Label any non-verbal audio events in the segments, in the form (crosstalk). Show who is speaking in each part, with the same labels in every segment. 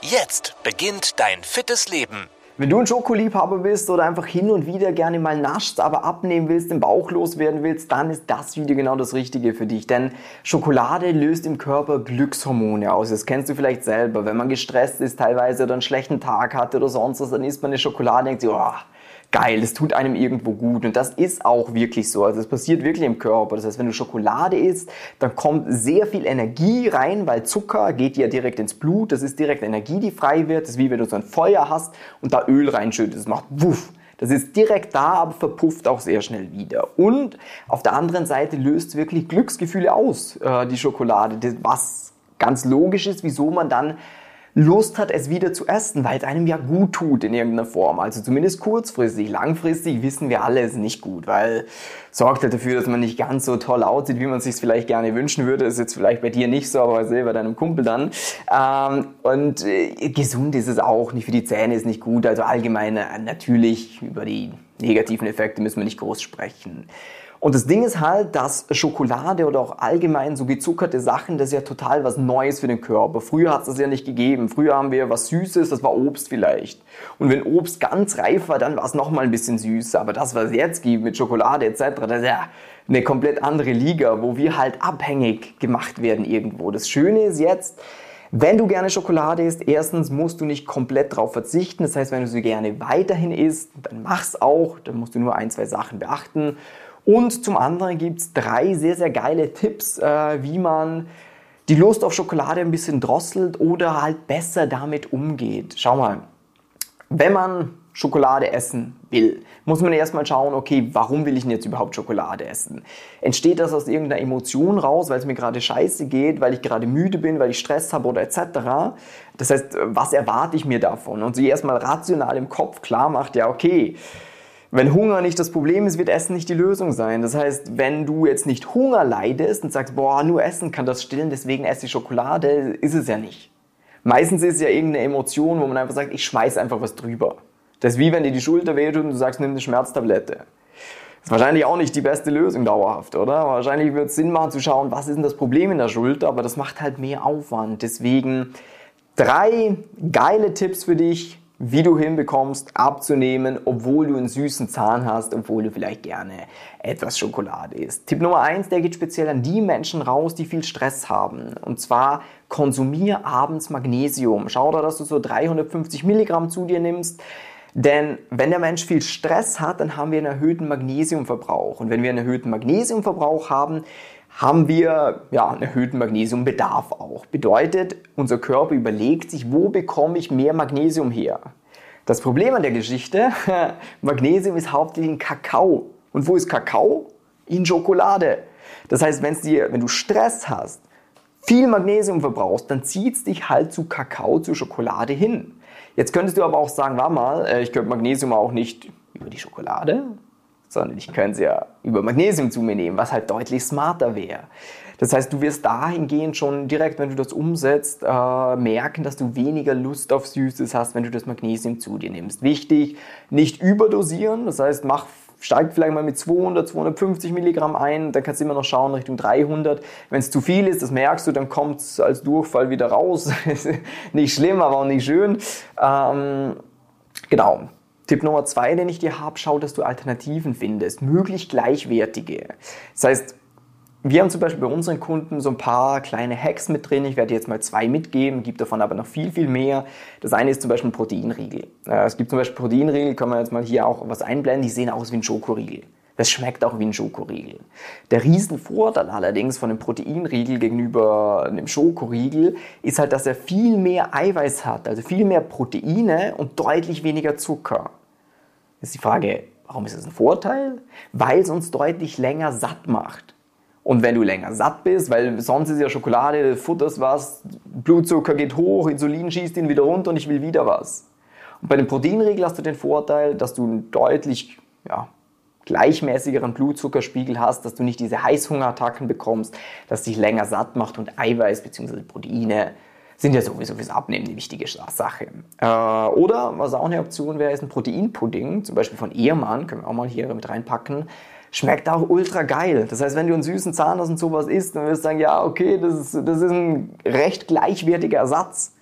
Speaker 1: Jetzt beginnt dein fittes Leben.
Speaker 2: Wenn du ein Schokoliebhaber bist oder einfach hin und wieder gerne mal naschst, aber abnehmen willst, den Bauch loswerden willst, dann ist das Video genau das Richtige für dich. Denn Schokolade löst im Körper Glückshormone aus. Das kennst du vielleicht selber. Wenn man gestresst ist teilweise oder einen schlechten Tag hatte oder sonst was, dann isst man eine Schokolade und denkt sich, oh, geil, das tut einem irgendwo gut. Und das ist auch wirklich so. Also es passiert wirklich im Körper. Das heißt, wenn du Schokolade isst, dann kommt sehr viel Energie rein, weil Zucker geht ja direkt ins Blut. Das ist direkt Energie, die frei wird. Das ist wie wenn du so ein Feuer hast und da Öl reinschüttest. Das macht wuff. Das ist direkt da, aber verpufft auch sehr schnell wieder. Und auf der anderen Seite löst wirklich Glücksgefühle aus, äh, die Schokolade. Was ganz logisch ist, wieso man dann Lust hat, es wieder zu essen, weil es einem ja gut tut in irgendeiner Form. Also zumindest kurzfristig. Langfristig wissen wir alle, es ist nicht gut, weil sorgt halt dafür, dass man nicht ganz so toll aussieht, wie man sich vielleicht gerne wünschen würde. Ist jetzt vielleicht bei dir nicht so, aber selber deinem Kumpel dann. Ähm, und äh, gesund ist es auch nicht. Für die Zähne ist nicht gut. Also allgemein äh, natürlich über die negativen Effekte müssen wir nicht groß sprechen. Und das Ding ist halt, dass Schokolade oder auch allgemein so gezuckerte Sachen, das ist ja total was Neues für den Körper. Früher hat es das ja nicht gegeben. Früher haben wir was Süßes, das war Obst vielleicht. Und wenn Obst ganz reif war, dann war es nochmal ein bisschen süßer. Aber das, was es jetzt gibt mit Schokolade etc., das ist ja eine komplett andere Liga, wo wir halt abhängig gemacht werden irgendwo. Das Schöne ist jetzt, wenn du gerne Schokolade isst, erstens musst du nicht komplett darauf verzichten. Das heißt, wenn du sie gerne weiterhin isst, dann mach's auch. Dann musst du nur ein, zwei Sachen beachten. Und zum anderen gibt es drei sehr, sehr geile Tipps, äh, wie man die Lust auf Schokolade ein bisschen drosselt oder halt besser damit umgeht. Schau mal, wenn man Schokolade essen will, muss man erstmal schauen, okay, warum will ich denn jetzt überhaupt Schokolade essen? Entsteht das aus irgendeiner Emotion raus, weil es mir gerade scheiße geht, weil ich gerade müde bin, weil ich Stress habe oder etc.? Das heißt, was erwarte ich mir davon? Und sie erstmal rational im Kopf klar macht, ja, okay, wenn Hunger nicht das Problem ist, wird Essen nicht die Lösung sein. Das heißt, wenn du jetzt nicht Hunger leidest und sagst, boah, nur Essen kann das stillen, deswegen esse ich Schokolade, ist es ja nicht. Meistens ist es ja irgendeine Emotion, wo man einfach sagt, ich schmeiß einfach was drüber. Das ist wie wenn dir die Schulter wehtut und du sagst, nimm eine Schmerztablette. Das ist wahrscheinlich auch nicht die beste Lösung dauerhaft, oder? Wahrscheinlich wird es Sinn machen zu schauen, was ist denn das Problem in der Schulter, aber das macht halt mehr Aufwand. Deswegen drei geile Tipps für dich, wie du hinbekommst, abzunehmen, obwohl du einen süßen Zahn hast, obwohl du vielleicht gerne etwas Schokolade isst. Tipp Nummer eins, der geht speziell an die Menschen raus, die viel Stress haben. Und zwar konsumier abends Magnesium. Schau da, dass du so 350 Milligramm zu dir nimmst. Denn wenn der Mensch viel Stress hat, dann haben wir einen erhöhten Magnesiumverbrauch. Und wenn wir einen erhöhten Magnesiumverbrauch haben, haben wir ja, einen erhöhten Magnesiumbedarf auch. Bedeutet, unser Körper überlegt sich, wo bekomme ich mehr Magnesium her? Das Problem an der Geschichte, (laughs) Magnesium ist hauptsächlich in Kakao. Und wo ist Kakao? In Schokolade. Das heißt, wenn's dir, wenn du Stress hast, viel Magnesium verbrauchst, dann zieht es dich halt zu Kakao, zu Schokolade hin. Jetzt könntest du aber auch sagen, war mal, äh, ich könnte Magnesium auch nicht über die Schokolade, sondern ich könnte es ja über Magnesium zu mir nehmen, was halt deutlich smarter wäre. Das heißt, du wirst dahingehend schon direkt, wenn du das umsetzt, äh, merken, dass du weniger Lust auf Süßes hast, wenn du das Magnesium zu dir nimmst. Wichtig, nicht überdosieren, das heißt, mach steigt vielleicht mal mit 200, 250 Milligramm ein, dann kannst du immer noch schauen Richtung 300. Wenn es zu viel ist, das merkst du, dann kommt es als Durchfall wieder raus. (laughs) nicht schlimm, aber auch nicht schön. Ähm, genau, Tipp Nummer zwei, den ich dir habe, schau, dass du Alternativen findest, möglichst gleichwertige. Das heißt, wir haben zum Beispiel bei unseren Kunden so ein paar kleine Hacks mit drin. Ich werde jetzt mal zwei mitgeben, gibt davon aber noch viel, viel mehr. Das eine ist zum Beispiel ein Proteinriegel. Es gibt zum Beispiel Proteinriegel, kann man jetzt mal hier auch was einblenden, die sehen aus wie ein Schokoriegel. Das schmeckt auch wie ein Schokoriegel. Der Riesenvorteil allerdings von einem Proteinriegel gegenüber einem Schokoriegel ist halt, dass er viel mehr Eiweiß hat, also viel mehr Proteine und deutlich weniger Zucker. Ist die Frage, warum ist das ein Vorteil? Weil es uns deutlich länger satt macht. Und wenn du länger satt bist, weil sonst ist ja Schokolade, futterst was, Blutzucker geht hoch, Insulin schießt ihn wieder runter und ich will wieder was. Und bei dem Proteinriegel hast du den Vorteil, dass du einen deutlich ja, gleichmäßigeren Blutzuckerspiegel hast, dass du nicht diese Heißhungerattacken bekommst, dass dich länger satt macht und Eiweiß bzw. Proteine sind ja sowieso fürs Abnehmen eine wichtige Sache. Äh, oder was auch eine Option wäre, ist ein Proteinpudding, zum Beispiel von Ehrmann, können wir auch mal hier mit reinpacken. Schmeckt auch ultra geil. Das heißt, wenn du einen süßen Zahn aus und sowas isst, dann wirst du sagen, ja, okay, das ist, das ist ein recht gleichwertiger Ersatz.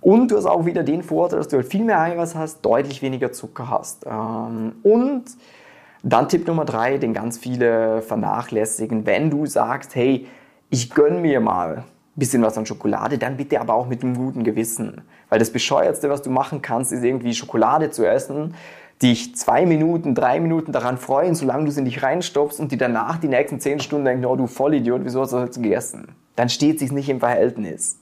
Speaker 2: Und du hast auch wieder den Vorteil, dass du halt viel mehr Eiweiß hast, deutlich weniger Zucker hast. Ähm, und dann Tipp Nummer drei, den ganz viele vernachlässigen, wenn du sagst, hey, ich gönn mir mal bisschen was an Schokolade, dann bitte aber auch mit einem guten Gewissen. Weil das Bescheuertste, was du machen kannst, ist irgendwie Schokolade zu essen, dich zwei Minuten, drei Minuten daran freuen, solange du sie nicht reinstopfst und die danach die nächsten zehn Stunden denken, oh du Vollidiot, wieso hast du das jetzt gegessen? Dann steht sich nicht im Verhältnis.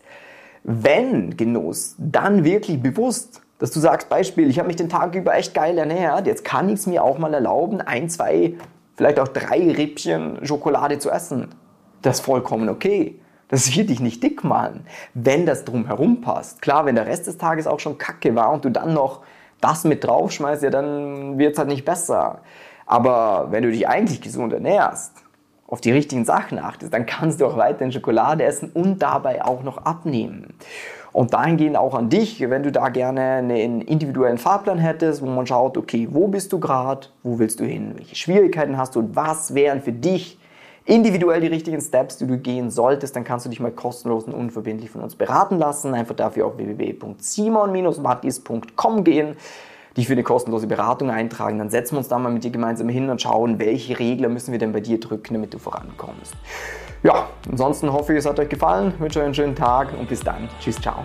Speaker 2: Wenn Genuss, dann wirklich bewusst, dass du sagst, Beispiel, ich habe mich den Tag über echt geil ernährt, jetzt kann ich es mir auch mal erlauben, ein, zwei, vielleicht auch drei Rippchen Schokolade zu essen. Das ist vollkommen okay. Das wird dich nicht dick machen, wenn das drumherum passt. Klar, wenn der Rest des Tages auch schon kacke war und du dann noch das mit draufschmeißt, ja, dann wird es halt nicht besser. Aber wenn du dich eigentlich gesund ernährst, auf die richtigen Sachen achtest, dann kannst du auch weiterhin Schokolade essen und dabei auch noch abnehmen. Und dahingehend auch an dich, wenn du da gerne einen individuellen Fahrplan hättest, wo man schaut, okay, wo bist du gerade, wo willst du hin, welche Schwierigkeiten hast du und was wären für dich individuell die richtigen Steps, die du gehen solltest, dann kannst du dich mal kostenlos und unverbindlich von uns beraten lassen. Einfach dafür auf www.simon-mattis.com gehen, dich für eine kostenlose Beratung eintragen. Dann setzen wir uns da mal mit dir gemeinsam hin und schauen, welche Regler müssen wir denn bei dir drücken, damit du vorankommst. Ja, ansonsten hoffe ich, es hat euch gefallen. Ich wünsche euch einen schönen Tag und bis dann. Tschüss, ciao.